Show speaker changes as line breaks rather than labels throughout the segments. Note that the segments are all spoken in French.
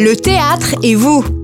le théâtre et vous.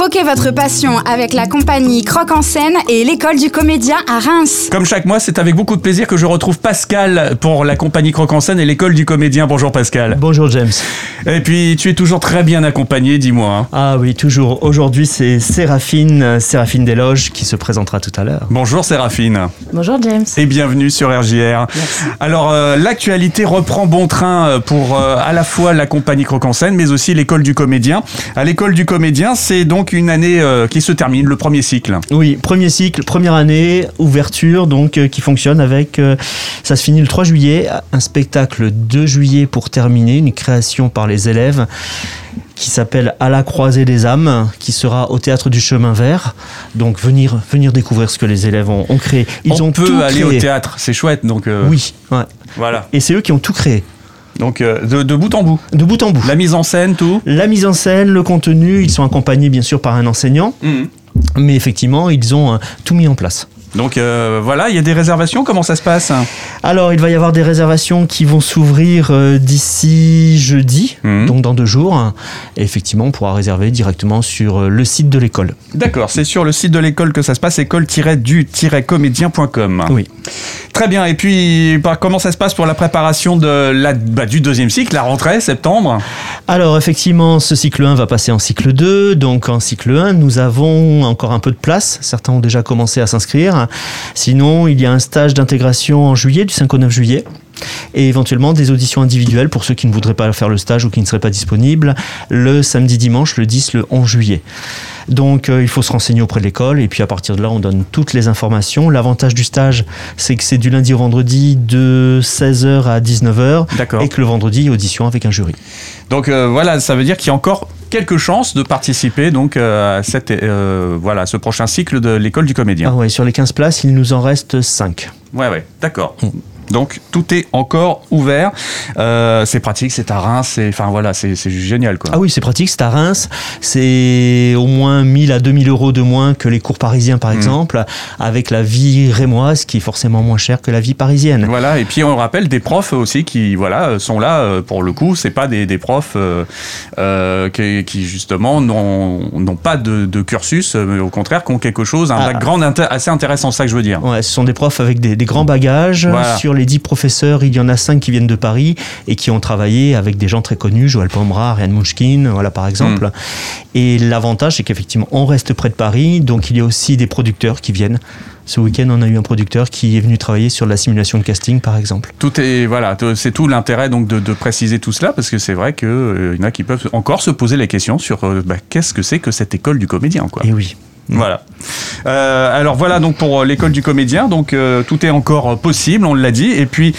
Croquez votre passion avec la compagnie Croque en scène et l'école du comédien à Reims.
Comme chaque mois, c'est avec beaucoup de plaisir que je retrouve Pascal pour la compagnie Croque en scène et l'école du comédien. Bonjour Pascal.
Bonjour James.
Et puis tu es toujours très bien accompagné, dis-moi. hein.
Ah oui, toujours. Aujourd'hui, c'est Séraphine, Séraphine Desloges qui se présentera tout à l'heure.
Bonjour Séraphine.
Bonjour James.
Et bienvenue sur RJR. Alors euh, l'actualité reprend bon train euh, pour euh, à la fois la compagnie Croque en scène mais aussi l'école du comédien. À l'école du comédien, c'est donc une année euh, qui se termine, le premier cycle.
Oui, premier cycle, première année, ouverture, donc euh, qui fonctionne avec. euh, ça se finit le 3 juillet, un spectacle le 2 juillet pour terminer, une création par les élèves qui s'appelle À la croisée des âmes, qui sera au théâtre du Chemin Vert. Donc venir, venir découvrir ce que les élèves ont, ont créé. Ils
On
ont
peut
tout
aller
créé.
au théâtre, c'est chouette. Donc
Oui, ouais.
voilà.
Et c'est eux qui ont tout créé,
Donc euh, de, de bout en bout.
de bout en bout.
La mise en scène, tout.
La mise en scène, le contenu, ils sont accompagnés bien sûr par un enseignant, mais effectivement, ils ont euh, tout mis en place.
Donc euh, voilà, il y a des réservations. Comment ça se passe
Alors, il va y avoir des réservations qui vont s'ouvrir euh, d'ici jeudi,
Mhm.
donc dans deux jours. Et effectivement, on pourra réserver directement sur euh, le site de l'école.
D'accord, c'est sur le site de l'école que ça se passe, école-du-comédien.com.
Oui.
Très bien. Et puis, comment ça se passe pour la préparation de la, bah, du deuxième cycle, la rentrée, septembre?
Alors, effectivement, ce cycle 1 va passer en cycle 2. Donc, en cycle 1, nous avons encore un peu de place. Certains ont déjà commencé à s'inscrire. Sinon, il y a un stage d'intégration en juillet, du 5 au 9 juillet. Et éventuellement des auditions individuelles pour ceux qui ne voudraient pas faire le stage ou qui ne seraient pas disponibles le samedi, dimanche, le 10, le 11 juillet. Donc euh, il faut se renseigner auprès de l'école et puis à partir de là on donne toutes les informations. L'avantage du stage c'est que c'est du lundi au vendredi de 16h à 19h
D'accord.
et que le vendredi audition avec un jury.
Donc euh, voilà, ça veut dire qu'il y a encore quelques chances de participer donc euh, à cette, euh, voilà, ce prochain cycle de l'école du
Ah
comédien.
ouais, sur les 15 places il nous en reste 5.
Ouais, ouais, d'accord. Donc tout est encore ouvert. Euh, c'est pratique, c'est à Reims, c'est, enfin voilà, c'est, génial quoi.
Ah oui, c'est pratique, c'est à Reims. C'est au moins 1000 à 2000 euros de moins que les cours parisiens, par exemple, avec la vie rémoise qui est forcément moins chère que la vie parisienne.
Voilà, et puis on rappelle des profs aussi qui voilà sont là euh, pour le coup, c'est pas des, des profs euh, qui, qui, justement n'ont pas de, de cursus, mais au contraire qui ont quelque chose, un
Ah.
background assez intéressant, c'est ça que je veux dire.
Ouais, ce sont des profs avec des, des grands bagages.
Voilà.
Sur les 10 professeurs, il y en a 5 qui viennent de Paris et qui ont travaillé avec des gens très connus, Joël Pomera, Ryan Munchkin, voilà par exemple.
Hmm.
Et l'avantage, c'est qu'effectivement, on reste près de Paris, donc il y a aussi des producteurs qui viennent. Ce week-end, on a eu un producteur qui est venu travailler sur la simulation de casting, par exemple.
Tout est voilà, c'est tout l'intérêt donc de, de préciser tout cela parce que c'est vrai que euh, y en a qui peuvent encore se poser la question sur euh, bah, qu'est-ce que c'est que cette école du comédien quoi.
Et oui.
Voilà. Euh, alors voilà donc pour euh, l'école du comédien, donc euh, tout est encore possible, on l'a dit. Et puis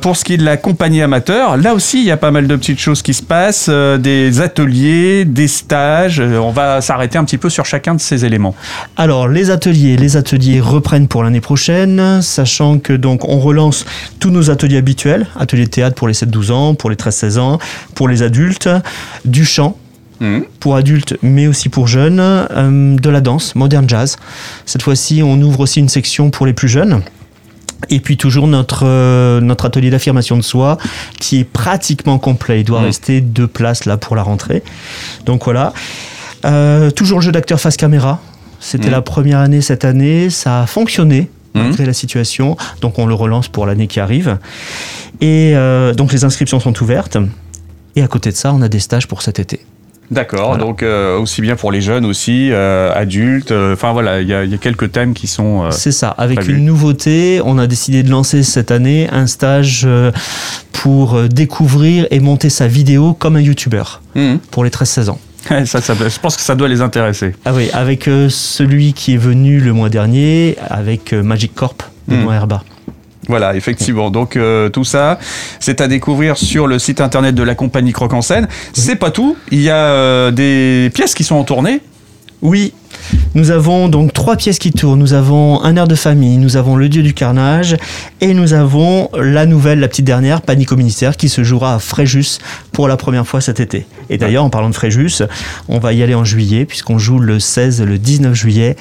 pour ce qui est de la compagnie amateur, là aussi il y a pas mal de petites choses qui se passent, des ateliers, des stages. On va s'arrêter un petit peu sur chacun de ces éléments.
Alors les ateliers, les ateliers reprennent pour l'année prochaine, sachant que donc on relance tous nos ateliers habituels, ateliers de théâtre pour les 7-12 ans, pour les 13-16 ans, pour les adultes, du chant
Mhm.
pour adultes mais aussi pour jeunes, euh, de la danse, modern jazz. Cette fois-ci, on ouvre aussi une section pour les plus jeunes. Et puis toujours notre, euh, notre atelier d'affirmation de soi qui est pratiquement complet. Il doit
Mhm.
rester deux places là pour la rentrée. Donc voilà. Euh, toujours le jeu d'acteur face caméra. C'était
Mhm.
la première année cette année. Ça a fonctionné malgré la situation. Donc on le relance pour l'année qui arrive. Et donc les inscriptions sont ouvertes. Et à côté de ça, on a des stages pour cet été.
D'accord,
Voilà.
donc euh, aussi bien pour les jeunes aussi, euh, adultes. euh, Enfin voilà, il y, a- il y a quelques thèmes qui sont.
C'est ça. Avec une nouveauté, on a décidé de lancer cette année un stage pour découvrir et monter sa vidéo comme un youtubeur
mhm.
pour les 13-16 ans.
ça, ça- je pense que ça doit les intéresser.
Ah oui, avec celui qui est venu le mois dernier, avec Magic Corp de
Hmm.
Herba.
Voilà, effectivement. Donc euh, tout ça, c'est à découvrir sur le site internet de la compagnie Croque en scène. C'est pas tout. Il y a euh, des pièces qui sont en tournée.
Oui, nous avons donc trois pièces qui tournent. Nous avons Un air de famille, nous avons Le Dieu du carnage et nous avons la nouvelle, la petite dernière, Panique au ministère, qui se jouera à Fréjus pour la première fois cet été. Et d'ailleurs, en parlant de Fréjus, on va y aller en juillet, puisqu'on joue le 16 et le 19 juillet.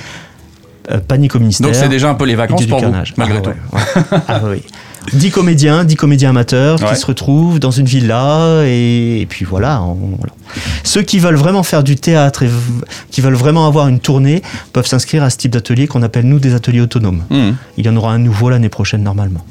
Euh, Panique au ministère.
Donc c'est déjà un peu les vacances pour vous,
carnage.
malgré
Ah
tout.
ouais. Ah oui. 10 comédiens, 10 comédiens amateurs
Ouais.
qui se retrouvent dans une villa et, et puis voilà, on- voilà. Ceux qui veulent vraiment faire du théâtre et qui veulent vraiment avoir une tournée peuvent s'inscrire à ce type d'atelier qu'on appelle nous des ateliers autonomes.
Mhm.
Il y en aura un nouveau l'année prochaine normalement.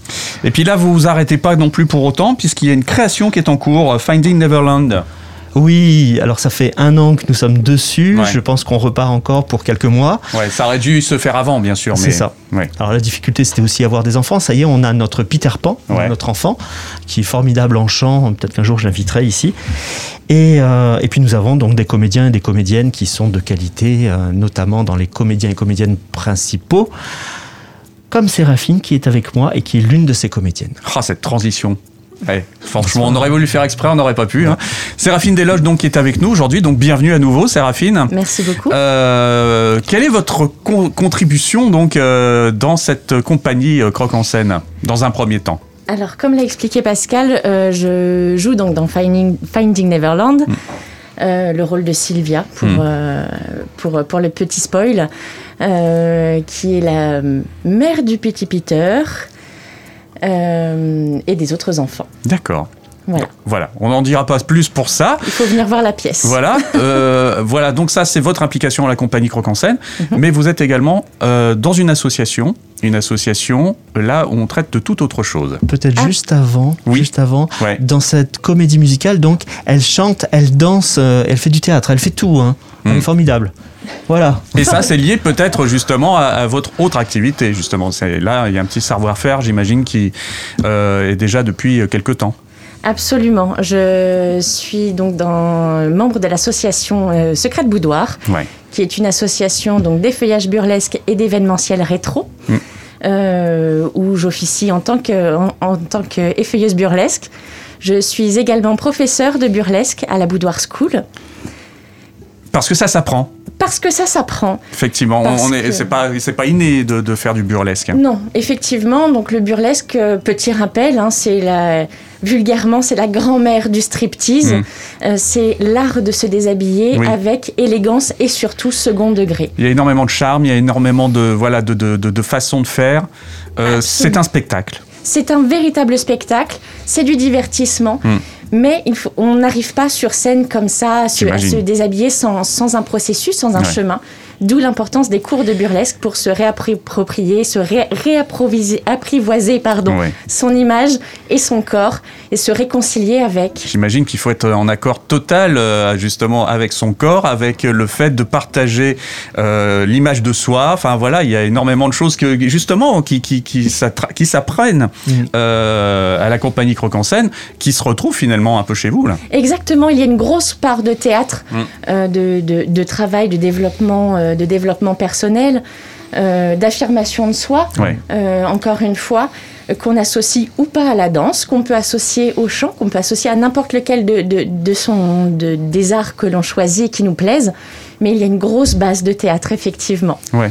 Et puis là, vous vous arrêtez pas non plus pour autant, puisqu'il y a une création qui est en cours, euh, Finding Neverland.
Oui, alors ça fait un an que nous sommes dessus.
Ouais.
Je pense qu'on repart encore pour quelques mois.
Ouais, ça aurait dû se faire avant, bien sûr.
C'est
mais...
ça.
Ouais.
Alors la difficulté, c'était aussi avoir des enfants. Ça y est, on a notre Peter Pan,
Ouais.
notre enfant, qui est formidable en chant. Peut-être qu'un jour, je l'inviterai ici. Et, euh, et puis nous avons donc des comédiens et des comédiennes qui sont de qualité, euh, notamment dans les comédiens et comédiennes principaux, comme Séraphine qui est avec moi et qui est l'une de ces comédiennes.
Ah, cette transition. Ouais, franchement, on aurait voulu faire exprès, on n'aurait pas pu. Hein. Séraphine Desloges, donc, qui est avec nous aujourd'hui. Donc, bienvenue à nouveau, Séraphine.
Merci beaucoup.
Euh, quelle est votre con- contribution donc euh, dans cette compagnie euh, Croque en scène dans un premier temps?
Alors, comme l'a expliqué Pascal, euh, je joue donc dans Finding, Finding Neverland euh, le rôle de Sylvia pour,
Mm.
euh, pour, pour le petit spoil, euh, qui est la mère du petit Peter et des autres enfants.
D'accord.
Voilà.
Voilà, on n'en dira pas plus pour ça.
Il faut venir voir la pièce.
Voilà, euh, voilà. Donc ça, c'est votre implication à la compagnie Croque en scène,
Mhm.
mais vous êtes également euh, dans une association, une association là où on traite de toute autre chose.
Peut-être
Ah.
juste avant,
Oui.
juste avant,
Ouais.
dans cette comédie musicale, donc, elle chante, elle danse, euh, elle fait du théâtre, elle fait tout. Hein. Elle
Mm.
est formidable. Voilà.
Et ça, c'est lié peut-être justement à, à votre autre activité. Justement, c'est là, il y a un petit savoir-faire, j'imagine, qui euh, est déjà depuis quelques temps.
Absolument. Je suis donc dans, membre de l'association euh, Secret de Boudoir.
Ouais.
qui est une association donc d'effeuillage burlesque et d'événementiel rétro,
Mm.
euh, où j'officie en tant que en, en tant qu'effeuilleuse burlesque. Je suis également professeure de burlesque à la Boudoir School
Parce que ça s'apprend.
parce que ça s'apprend.
Effectivement,
Parce
on est,
que-
c'est pas, c'est pas inné de, de faire du burlesque.
Non, effectivement, donc le burlesque, euh, petit rappel, hein, c'est la vulgairement c'est la grand-mère du striptease.
Mm.
Euh, c'est l'art de se déshabiller
Oui.
avec élégance et surtout second degré.
Il y a énormément de charme, il y a énormément de voilà de, de, de, de façons de faire. Euh, c'est un spectacle.
C'est un véritable spectacle, c'est du divertissement,
Hmm.
Mais il faut, on n'arrive pas sur scène comme ça à se, à
J'imagine.
se déshabiller sans, sans un processus, sans un
Ouais.
chemin. D'où l'importance des cours de burlesque pour se réapproprier, se ré- réapproviser- apprivoiser pardon,
Ouais.
son image et son corps et se réconcilier avec.
J'imagine qu'il faut être en accord total euh, justement avec son corps, avec le fait de partager euh, l'image de soi. Enfin voilà, il y a énormément de choses que justement qui, qui, qui, s'apprennent
Mm.
euh, à la compagnie Croque en scène, qui se retrouvent finalement un peu chez vous là.
Exactement, il y a une grosse part de théâtre,
Mm.
euh, de, de- de travail, de développement, euh, de développement personnel, euh, d'affirmation de soi.
Ouais.
euh, encore une fois, euh, qu'on associe ou pas à la danse, qu'on peut associer au chant, qu'on peut associer à n'importe lequel de, de, de son, de- des arts que l'on choisit et qui nous plaisent. Mais il y a une grosse base de théâtre, effectivement.
Ouais.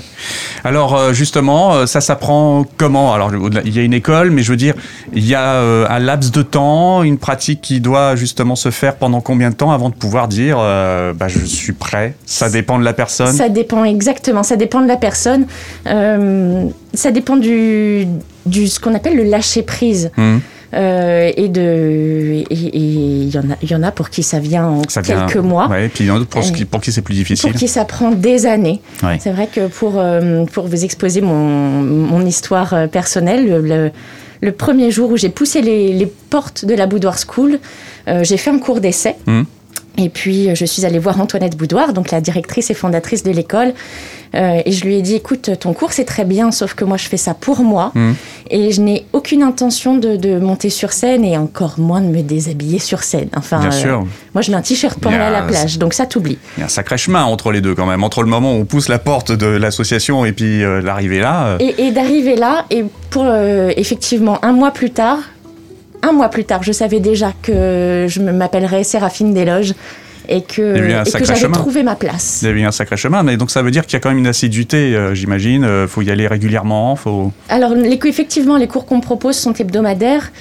Alors euh, justement, euh, ça s'apprend comment? Alors il y a une école, mais je veux dire, il y a euh, un laps de temps, une pratique qui doit justement se faire pendant combien de temps avant de pouvoir dire, euh, bah, je suis prêt? Ça dépend de la personne.
Ça dépend exactement, ça dépend de la personne. Euh, ça dépend du, du ce qu'on appelle le lâcher prise.
Hmm.
Euh, et de et il y en a il y en a pour qui ça vient en
Ça vient-
quelques mois.
Ouais, et puis il y en a d'autres pour, qui- pour qui c'est plus difficile.
Pour qui ça prend des années.
Ouais.
C'est vrai que pour, euh, pour vous exposer mon, mon histoire euh, personnelle, le, le- le premier jour où j'ai poussé les, les portes de la Boudoir School, euh, j'ai fait un cours d'essai.
Mhm.
Et puis, euh, je suis allée voir Antoinette Boudoir, donc la directrice et fondatrice de l'école. Euh, et je lui ai dit, écoute, ton cours, c'est très bien, sauf que moi, je fais ça pour moi.
Mhm.
Et je n'ai aucune intention de, de monter sur scène et encore moins de me déshabiller sur scène. Enfin,
Bien
euh,
sûr.
moi, je mets un t-shirt pour aller
a
à la plage, donc ça t'oublie.
Il y a un sacré chemin entre les deux quand même. Entre le moment où on pousse la porte de l'association et puis euh, l'arrivée là.
Et, et d'arriver là, et pour effectivement un mois plus tard, un mois plus tard, je savais déjà que je m'appellerais Séraphine Desloges et que,
Il eu
et que j'avais trouvé ma place.
il y avait un sacré chemin, mais donc ça veut dire qu'il y a quand même une assiduité, euh, j'imagine. Euh, faut y aller régulièrement, faut.
Alors, les, effectivement, les cours qu'on propose sont hebdomadaires.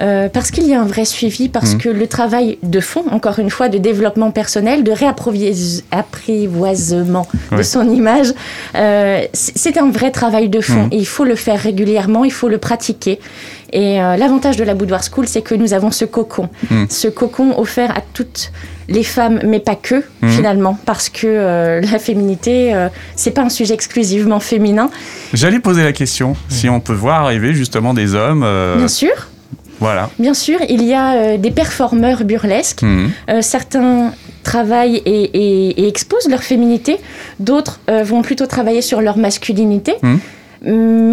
Euh, parce qu'il y a un vrai suivi, parce
Mhm.
que le travail de fond, encore une fois, de développement personnel, de réapprivoisement
Ouais.
de son image, euh, c'est un vrai travail de fond.
Mhm.
Et il faut le faire régulièrement, il faut le pratiquer. Et euh, l'avantage de la Boudoir School, c'est que nous avons ce cocon.
Mhm.
Ce cocon offert à toutes les femmes, mais pas que, finalement, parce que euh, la féminité, euh, c'est pas un sujet exclusivement féminin.
J'allais poser la question si on peut voir arriver justement des hommes.
Bien sûr,
voilà.
bien sûr, il y a euh, des performeurs burlesques.
Mhm.
Euh, certains travaillent et, et- et exposent leur féminité, d'autres euh, vont plutôt travailler sur leur masculinité.
Mhm.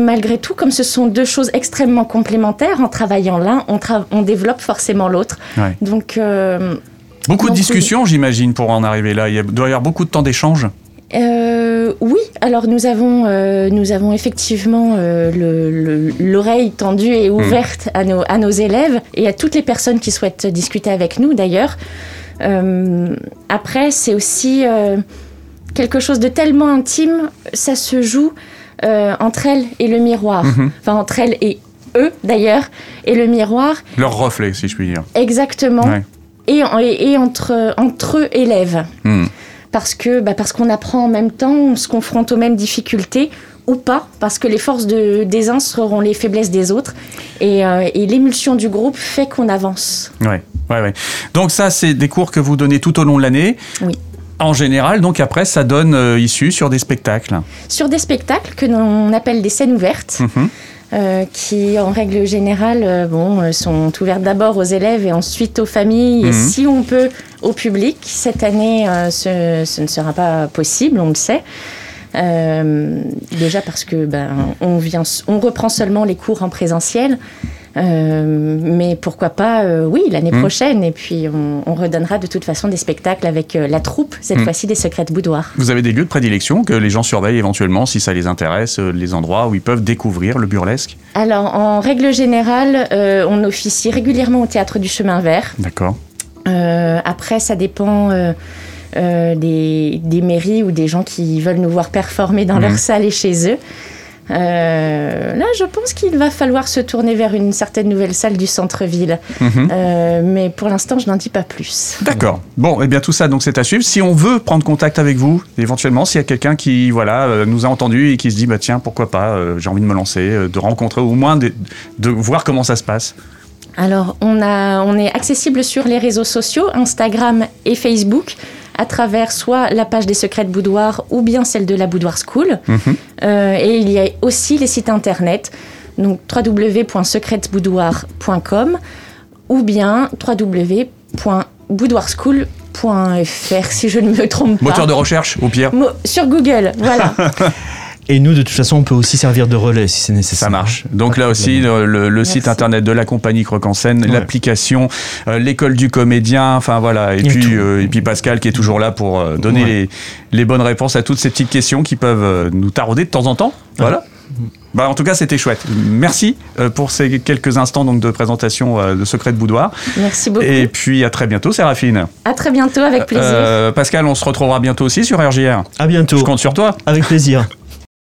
Malgré tout, comme ce sont deux choses extrêmement complémentaires, en travaillant l'un, on, tra- on développe forcément l'autre.
Ouais.
Donc,
Beaucoup de discussions, j'imagine, pour en arriver là. Il doit y avoir beaucoup de temps d'échange.
Euh, oui, alors nous avons, euh, nous avons effectivement euh, le- le- l'oreille tendue et ouverte à, nos, à nos élèves et à toutes les personnes qui souhaitent discuter avec nous d'ailleurs. Après, c'est aussi quelque chose de tellement intime, ça se joue entre elles et le miroir.
Mhm.
Enfin, entre elles et eux d'ailleurs, et le miroir,
Leur reflet, si je puis dire.
exactement,
Ouais.
et, et, et entre, entre eux élèves
Mhm.
Parce que bah, parce qu'on apprend en même temps, on se confronte aux mêmes difficultés ou pas, parce que les forces de, des uns seront les faiblesses des autres, et, euh, et l'émulsion du groupe fait qu'on avance.
Ouais, ouais, ouais. Donc ça, c'est des cours que vous donnez tout au long de l'année.
Oui.
En général, donc après, ça donne euh, issue sur des spectacles.
Sur des spectacles que l'on appelle des scènes ouvertes,
Mhm.
Euh, qui en règle générale euh, bon, euh, sont ouvertes d'abord aux élèves et ensuite aux familles,
Mhm.
et si on peut au public. Cette année, euh, ce, ce ne sera pas possible, on le sait. Euh, déjà parce que ben, on, vient, on reprend seulement les cours en présentiel. Euh, mais pourquoi pas, euh, oui, l'année
Mhm.
prochaine. Et puis, on, on redonnera de toute façon des spectacles avec euh, la troupe, cette
Mhm.
fois-ci des Secrets de Boudoir.
Vous avez des lieux de prédilection que les gens surveillent éventuellement si ça les intéresse, les endroits où ils peuvent découvrir le burlesque?
Alors, en règle générale, on officie régulièrement au Théâtre du Chemin Vert.
D'accord.
Après, ça dépend des, des mairies ou des gens qui veulent nous voir performer dans
Mhm.
leur salle et chez eux. Euh, là, je pense qu'il va falloir se tourner vers une certaine nouvelle salle du centre-ville.
Mhm.
Euh, mais pour l'instant, je n'en dis pas plus.
D'accord. Bon, eh bien tout ça, donc c'est à suivre. Si on veut prendre contact avec vous, éventuellement, s'il y a quelqu'un qui, voilà, euh, nous a entendu et qui se dit, bah tiens, pourquoi pas, euh, j'ai envie de me lancer, de rencontrer, au moins de, de voir comment ça se passe.
Alors, on, a, on est accessible sur les réseaux sociaux, Instagram et Facebook, à travers soit la page des Secrets de Boudoir ou bien celle de la Boudoir School.
Mhm.
Euh, et il y a aussi les sites internet, donc www.secretsboudoir.com ou bien www.boudoirschool.fr si je ne me trompe pas.
Moteur de recherche, au pire.
Mo- Sur Google, voilà.
Et nous, de toute façon, on peut aussi servir de relais si c'est nécessaire.
Ça marche. Donc là aussi, le, le- le site internet de la compagnie Croque en scène,
Ouais.
l'application, euh, l'école du comédien, enfin voilà. Et puis, euh, et puis Pascal qui est toujours là pour euh, donner
Ouais.
les, les bonnes réponses à toutes ces petites questions qui peuvent euh, nous tarauder de temps en temps. Voilà. Bah, en tout cas, c'était chouette. Merci euh, pour ces quelques instants donc, de présentation euh, de Secret de Boudoir.
Merci beaucoup.
Et puis à très bientôt, Séraphine.
À très bientôt, avec plaisir.
Euh, Pascal, on se retrouvera bientôt aussi sur RJR.
À bientôt.
Je compte sur toi.
Avec plaisir.